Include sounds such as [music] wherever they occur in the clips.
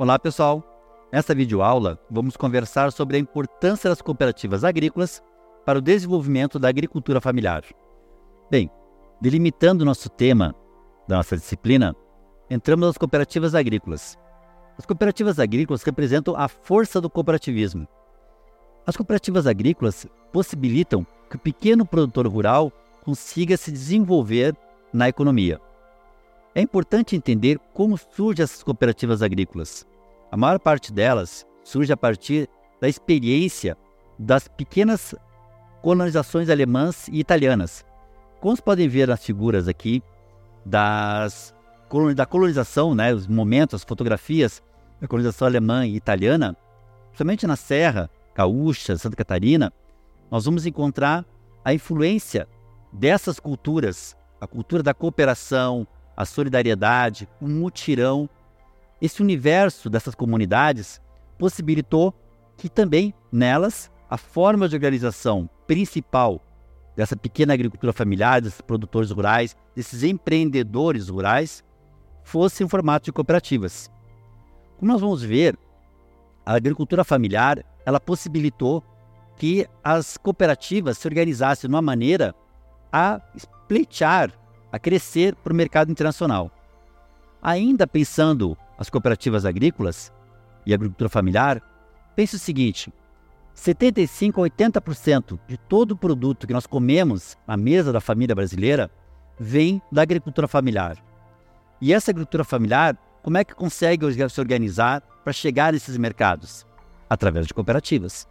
Olá pessoal, nesta videoaula vamos conversar sobre a importância das cooperativas agrícolas para o desenvolvimento da agricultura familiar. Bem, delimitando nosso tema da nossa disciplina, entramos nas cooperativas agrícolas. As cooperativas agrícolas representam a força do cooperativismo. As cooperativas agrícolas possibilitam que o pequeno produtor rural consiga se desenvolver na economia. É importante entender como surgem essas cooperativas agrícolas. A maior parte delas surge a partir da experiência das pequenas colonizações alemãs e italianas. Como vocês podem ver nas figuras aqui das, da colonização, né, os momentos, as fotografias da colonização alemã e italiana, somente na Serra Gaúcha, Santa Catarina, nós vamos encontrar a influência dessas culturas, a cultura da cooperação, a solidariedade, o mutirão. Esse universo dessas comunidades possibilitou que também nelas a forma de organização principal dessa pequena agricultura familiar, desses produtores rurais, desses empreendedores rurais, fosse em formato de cooperativas. Como nós vamos ver, a agricultura familiar ela possibilitou que as cooperativas se organizassem de uma maneira a pleitear a crescer para o mercado internacional. Ainda pensando as cooperativas agrícolas e agricultura familiar, pense o seguinte: 75 a 80% de todo o produto que nós comemos na mesa da família brasileira vem da agricultura familiar. E essa agricultura familiar, como é que consegue se organizar para chegar nesses mercados? Através de cooperativas.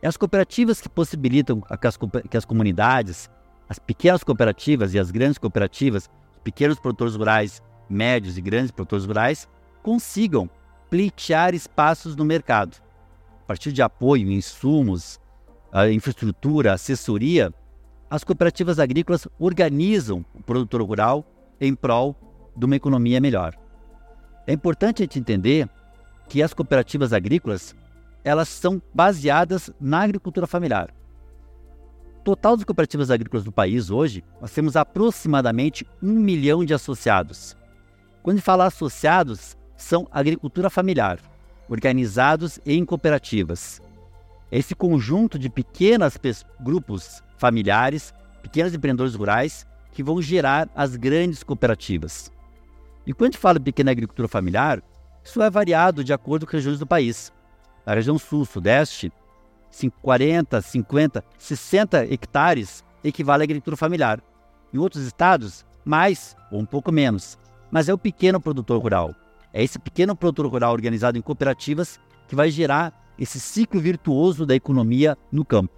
É as cooperativas que possibilitam que as, que as comunidades as pequenas cooperativas e as grandes cooperativas, os pequenos produtores rurais, médios e grandes produtores rurais, consigam pleitear espaços no mercado. A partir de apoio, insumos, infraestrutura, assessoria, as cooperativas agrícolas organizam o produtor rural em prol de uma economia melhor. É importante a gente entender que as cooperativas agrícolas elas são baseadas na agricultura familiar total das cooperativas agrícolas do país hoje, nós temos aproximadamente um milhão de associados. Quando fala associados, são agricultura familiar, organizados em cooperativas. Esse conjunto de pequenos grupos familiares, pequenos empreendedores rurais, que vão gerar as grandes cooperativas. E quando fala de pequena agricultura familiar, isso é variado de acordo com as regiões do país. Na região sul, sudeste, 40, 50, 60 hectares equivale à agricultura familiar. Em outros estados, mais ou um pouco menos. Mas é o pequeno produtor rural. É esse pequeno produtor rural organizado em cooperativas que vai gerar esse ciclo virtuoso da economia no campo.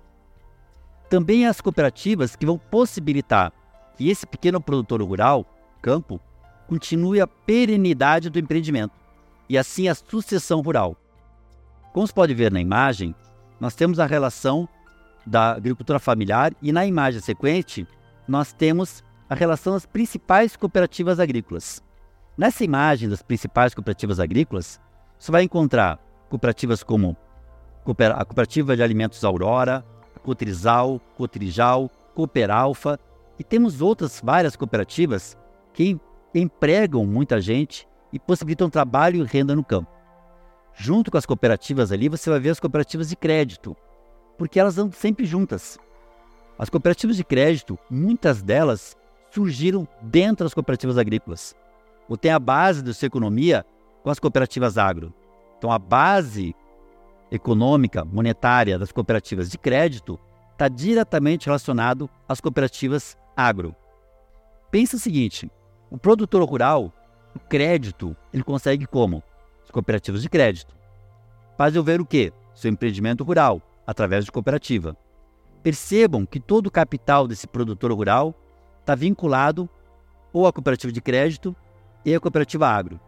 Também as cooperativas que vão possibilitar que esse pequeno produtor rural, campo, continue a perenidade do empreendimento e assim a sucessão rural. Como se pode ver na imagem, nós temos a relação da agricultura familiar e na imagem sequente nós temos a relação das principais cooperativas agrícolas. Nessa imagem das principais cooperativas agrícolas, você vai encontrar cooperativas como a Cooperativa de Alimentos Aurora, a Cotrizal, Cotrijal, Cooperalfa e temos outras várias cooperativas que empregam muita gente e possibilitam trabalho e renda no campo. Junto com as cooperativas ali, você vai ver as cooperativas de crédito, porque elas andam sempre juntas. As cooperativas de crédito, muitas delas surgiram dentro das cooperativas agrícolas, ou tem a base da sua economia com as cooperativas agro. Então, a base econômica, monetária das cooperativas de crédito está diretamente relacionado às cooperativas agro. Pensa o seguinte: o produtor rural, o crédito, ele consegue como? Cooperativas de crédito. Faz eu ver o quê? Seu empreendimento rural, através de cooperativa. Percebam que todo o capital desse produtor rural está vinculado ou à cooperativa de crédito e à cooperativa agro.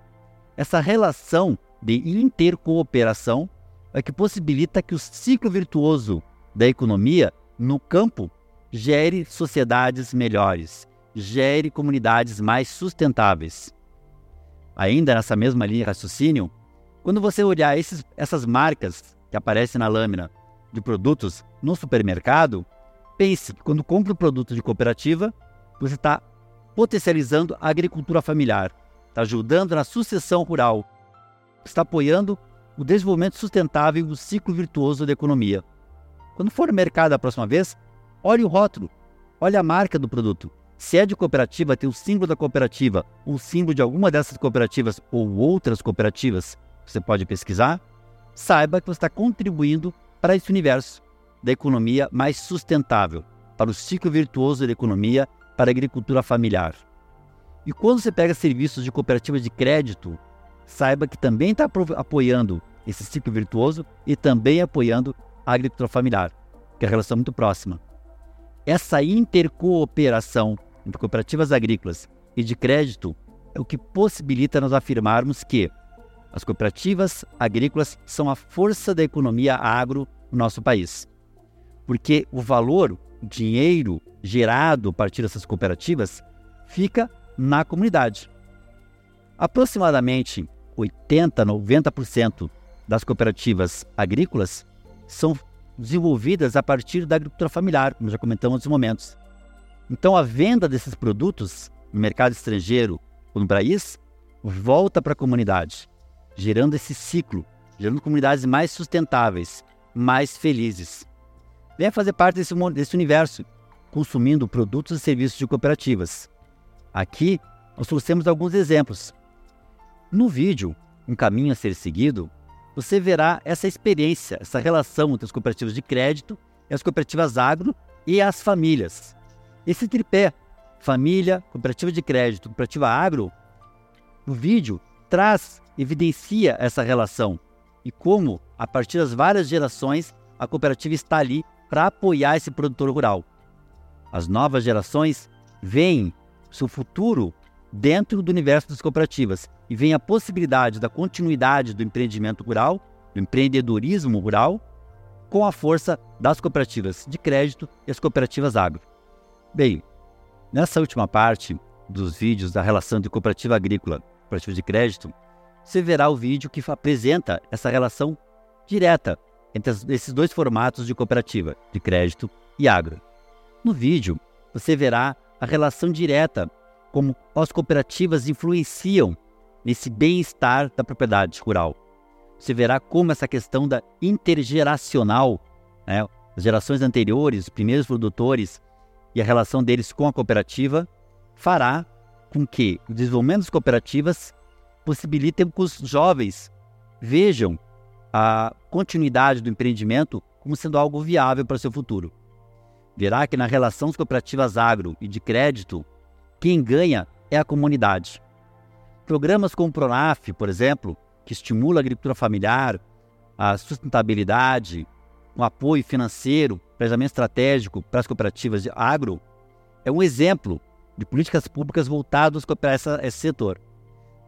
Essa relação de intercooperação é que possibilita que o ciclo virtuoso da economia no campo gere sociedades melhores, gere comunidades mais sustentáveis. Ainda nessa mesma linha de raciocínio, quando você olhar esses, essas marcas que aparecem na lâmina de produtos no supermercado, pense que quando compra um produto de cooperativa, você está potencializando a agricultura familiar, está ajudando na sucessão rural. está apoiando o desenvolvimento sustentável do ciclo virtuoso da economia. Quando for no mercado a próxima vez, olhe o rótulo, olhe a marca do produto. Se é de cooperativa, tem o símbolo da cooperativa, o símbolo de alguma dessas cooperativas ou outras cooperativas, você pode pesquisar. Saiba que você está contribuindo para esse universo da economia mais sustentável, para o ciclo virtuoso da economia, para a agricultura familiar. E quando você pega serviços de cooperativa de crédito, saiba que também está apoiando esse ciclo virtuoso e também apoiando a agricultura familiar, que é uma relação muito próxima. Essa intercooperação entre cooperativas agrícolas e de crédito é o que possibilita nós afirmarmos que as cooperativas agrícolas são a força da economia agro no nosso país. Porque o valor, o dinheiro gerado a partir dessas cooperativas fica na comunidade. Aproximadamente 80, 90% das cooperativas agrícolas são desenvolvidas a partir da agricultura familiar, como já comentamos nos momentos. Então, a venda desses produtos no mercado estrangeiro ou no país volta para a comunidade, gerando esse ciclo, gerando comunidades mais sustentáveis, mais felizes. Venha fazer parte desse, desse universo, consumindo produtos e serviços de cooperativas. Aqui, nós trouxemos alguns exemplos. No vídeo, um caminho a ser seguido, você verá essa experiência, essa relação entre as cooperativas de crédito as cooperativas agro e as famílias. Esse tripé, família, cooperativa de crédito, cooperativa agro, no vídeo traz, evidencia essa relação e como, a partir das várias gerações, a cooperativa está ali para apoiar esse produtor rural. As novas gerações veem seu futuro dentro do universo das cooperativas e veem a possibilidade da continuidade do empreendimento rural, do empreendedorismo rural, com a força das cooperativas de crédito e as cooperativas agro. Bem, nessa última parte dos vídeos da relação de cooperativa agrícola e cooperativa de crédito, você verá o vídeo que apresenta essa relação direta entre esses dois formatos de cooperativa, de crédito e agro. No vídeo, você verá a relação direta como as cooperativas influenciam nesse bem-estar da propriedade rural. Você verá como essa questão da intergeracional, né, as gerações anteriores, os primeiros produtores, e a relação deles com a cooperativa fará com que o desenvolvimento das cooperativas possibilitem que os jovens vejam a continuidade do empreendimento como sendo algo viável para o seu futuro. Verá que na relação das cooperativas agro e de crédito, quem ganha é a comunidade. Programas como o Pronaf, por exemplo, que estimula a agricultura familiar, a sustentabilidade, um apoio financeiro, planejamento estratégico para as cooperativas de agro, é um exemplo de políticas públicas voltadas para esse setor.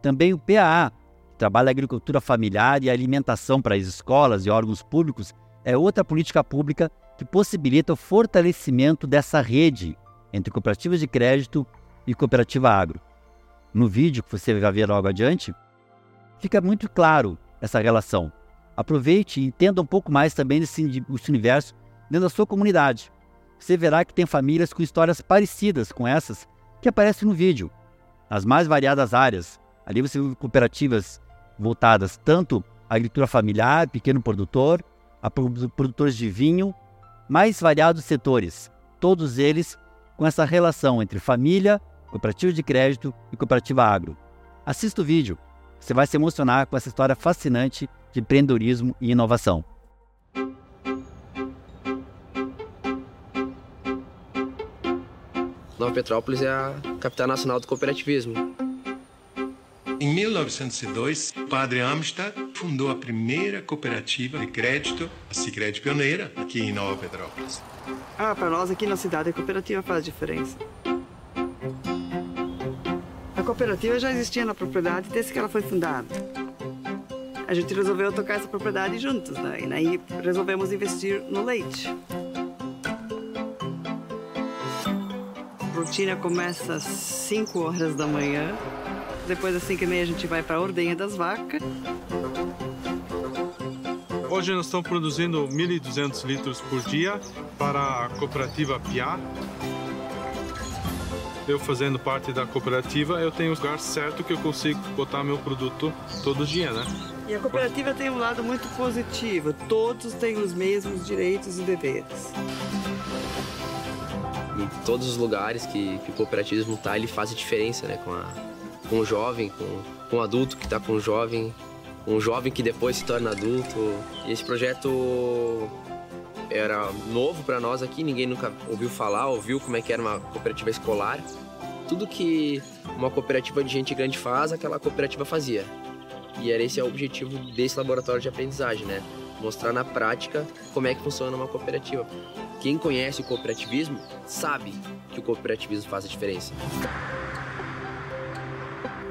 Também o PAA, que trabalha a agricultura familiar e alimentação para as escolas e órgãos públicos, é outra política pública que possibilita o fortalecimento dessa rede entre cooperativas de crédito e cooperativa agro. No vídeo que você vai ver logo adiante, fica muito claro essa relação. Aproveite e entenda um pouco mais também desse universo dentro da sua comunidade. Você verá que tem famílias com histórias parecidas com essas que aparecem no vídeo, nas mais variadas áreas. Ali você vê cooperativas voltadas tanto à agricultura familiar, pequeno produtor, a produtores de vinho, mais variados setores, todos eles com essa relação entre família, cooperativa de crédito e cooperativa agro. Assista o vídeo, você vai se emocionar com essa história fascinante de empreendedorismo e inovação. Nova Petrópolis é a capital nacional do cooperativismo. Em 1902, o padre Amistad fundou a primeira cooperativa de crédito, a Sicredi Pioneira, aqui em Nova Petrópolis. Ah, para nós aqui na cidade a cooperativa faz diferença. A cooperativa já existia na propriedade desde que ela foi fundada a gente resolveu tocar essa propriedade juntos, né? E aí resolvemos investir no leite. Rotina começa às 5 horas da manhã. Depois das 5 e meia a gente vai para a ordenha das vacas. Hoje nós estamos produzindo 1.200 litros por dia para a cooperativa Piá. eu fazendo parte da cooperativa, eu tenho o lugar certo que eu consigo botar meu produto todo dia, né? E a cooperativa tem um lado muito positivo. Todos têm os mesmos direitos e deveres. Em todos os lugares que, que o cooperativismo está, ele faz a diferença, né? Com, a, com o jovem, com, com o adulto que está com o jovem, um jovem que depois se torna adulto. E esse projeto era novo para nós aqui, ninguém nunca ouviu falar, ouviu como é que era uma cooperativa escolar. Tudo que uma cooperativa de gente grande faz, aquela cooperativa fazia. E era esse é o objetivo desse laboratório de aprendizagem, né? Mostrar na prática como é que funciona uma cooperativa. Quem conhece o cooperativismo sabe que o cooperativismo faz a diferença.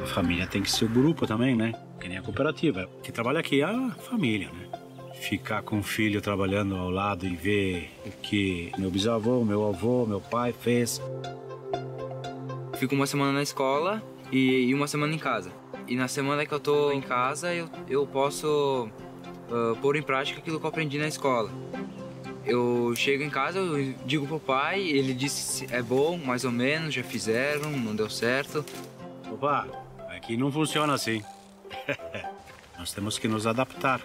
A família tem que ser o grupo também, né? Que nem a cooperativa. Quem trabalha aqui é a família, né? Ficar com o filho trabalhando ao lado e ver o que meu bisavô, meu avô, meu pai fez. Fico uma semana na escola e uma semana em casa. E na semana que eu tô em casa, eu, eu posso uh, pôr em prática aquilo que eu aprendi na escola. Eu chego em casa, eu digo pro pai, ele disse é bom, mais ou menos, já fizeram, não deu certo. Opa, aqui não funciona assim. [laughs] Nós temos que nos adaptar,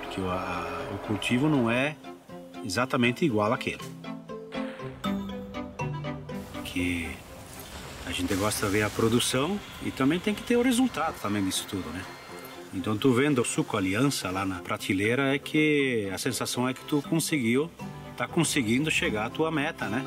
porque o, a, o cultivo não é exatamente igual àquele. Que a gente gosta de ver a produção e também tem que ter o resultado também disso tudo, né? Então tu vendo o suco aliança lá na prateleira é que a sensação é que tu conseguiu, tá conseguindo chegar à tua meta, né?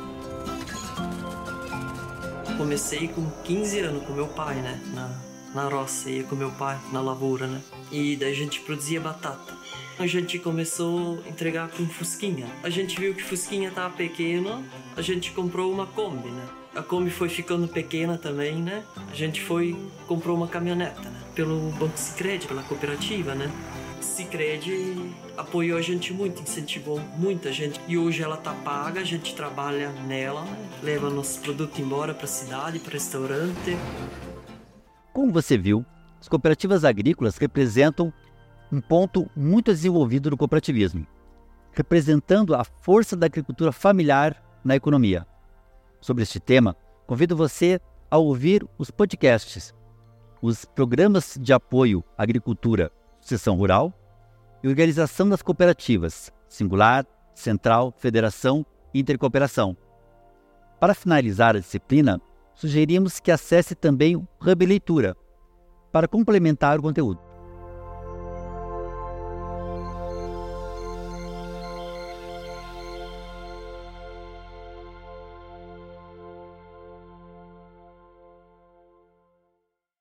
Comecei com 15 anos com meu pai, né? Na, na roça, ia com meu pai na lavoura, né? E daí a gente produzia batata. A gente começou a entregar com Fusquinha. A gente viu que Fusquinha tava pequeno, a gente comprou uma Kombi, né? A Kombi foi ficando pequena também, né? A gente foi comprou uma caminhoneta? Pelo Banco Sicredi, pela cooperativa, né? Sicredi apoiou a gente muito, incentivou muita gente. E hoje ela tá paga, a gente trabalha nela, leva nossos produtos embora para a cidade, para restaurante. Como você viu, as cooperativas agrícolas representam um ponto muito desenvolvido no cooperativismo, representando a força da agricultura familiar na economia. Sobre este tema, convido você a ouvir os podcasts, os programas de apoio à agricultura, sucessão rural e organização das cooperativas, singular, central, federação e intercooperação. Para finalizar a disciplina, sugerimos que acesse também o Hub Leitura para complementar o conteúdo.